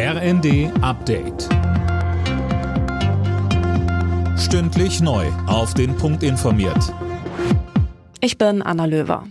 RND Update. Stündlich neu. Auf den Punkt informiert. Ich bin Anna Löwer.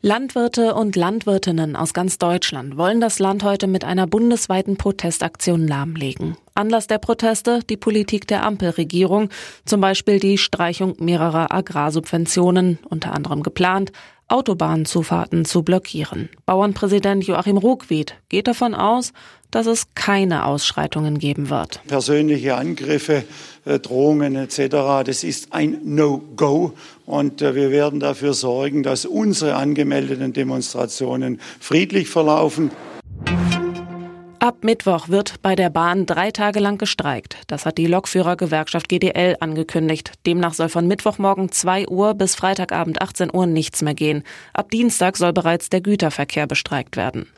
Landwirte und Landwirtinnen aus ganz Deutschland wollen das Land heute mit einer bundesweiten Protestaktion lahmlegen. Anlass der Proteste die Politik der Ampelregierung, zum Beispiel die Streichung mehrerer Agrarsubventionen, unter anderem geplant, Autobahnzufahrten zu blockieren. Bauernpräsident Joachim Ruckwied geht davon aus, dass es keine Ausschreitungen geben wird. Persönliche Angriffe, äh, Drohungen etc., das ist ein No-Go. Und äh, wir werden dafür sorgen, dass unsere angemeldeten Demonstrationen friedlich verlaufen. Ab Mittwoch wird bei der Bahn drei Tage lang gestreikt. Das hat die Lokführergewerkschaft GDL angekündigt. Demnach soll von Mittwochmorgen 2 Uhr bis Freitagabend 18 Uhr nichts mehr gehen. Ab Dienstag soll bereits der Güterverkehr bestreikt werden.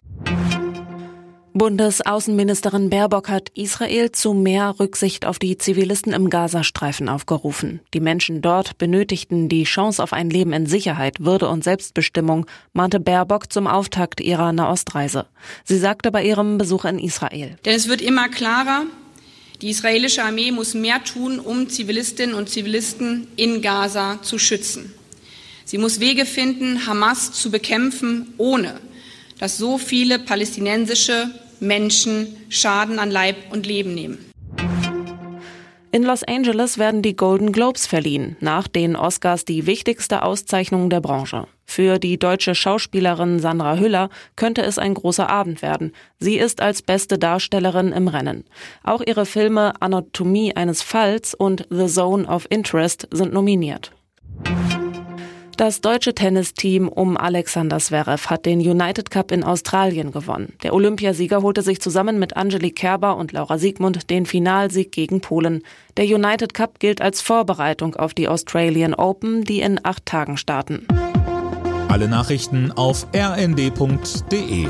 Bundesaußenministerin Baerbock hat Israel zu mehr Rücksicht auf die Zivilisten im Gazastreifen aufgerufen. Die Menschen dort benötigten die Chance auf ein Leben in Sicherheit, Würde und Selbstbestimmung, mahnte Baerbock zum Auftakt ihrer Nahostreise. Sie sagte bei ihrem Besuch in Israel. Denn es wird immer klarer, die israelische Armee muss mehr tun, um Zivilistinnen und Zivilisten in Gaza zu schützen. Sie muss Wege finden, Hamas zu bekämpfen, ohne dass so viele palästinensische Menschen Schaden an Leib und Leben nehmen. In Los Angeles werden die Golden Globes verliehen, nach den Oscars die wichtigste Auszeichnung der Branche. Für die deutsche Schauspielerin Sandra Hüller könnte es ein großer Abend werden. Sie ist als beste Darstellerin im Rennen. Auch ihre Filme Anatomie eines Falls und The Zone of Interest sind nominiert. Das deutsche Tennisteam um Alexander Zverev hat den United Cup in Australien gewonnen. Der Olympiasieger holte sich zusammen mit Angelique Kerber und Laura Siegmund den Finalsieg gegen Polen. Der United Cup gilt als Vorbereitung auf die Australian Open, die in acht Tagen starten. Alle Nachrichten auf rnd.de